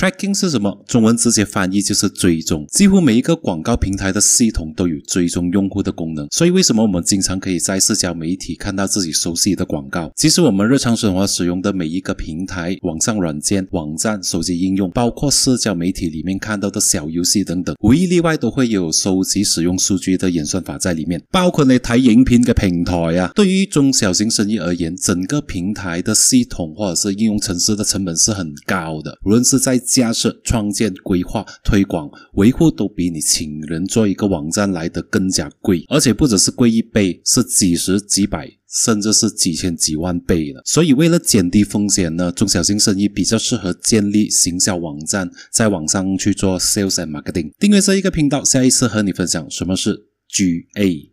Tracking 是什么？中文直接翻译就是追踪。几乎每一个广告平台的系统都有追踪用户的功能，所以为什么我们经常可以在社交媒体看到自己熟悉的广告？其实我们日常生活使用的每一个平台、网上软件、网站、手机应用，包括社交媒体里面看到的小游戏等等，无一例外都会有收集使用数据的演算法在里面。包括你睇影片嘅平台啊，对于中小型生意而言，整个平台的系统或者是应用程式的成本是很高的，无论是在架设、创建、规划、推广、维护，都比你请人做一个网站来得更加贵，而且不只是贵一倍，是几十、几百，甚至是几千、几万倍了。所以为了减低风险呢，中小型生意比较适合建立行销网站，在网上去做 sales and marketing。订阅这一个频道，下一次和你分享什么是 GA。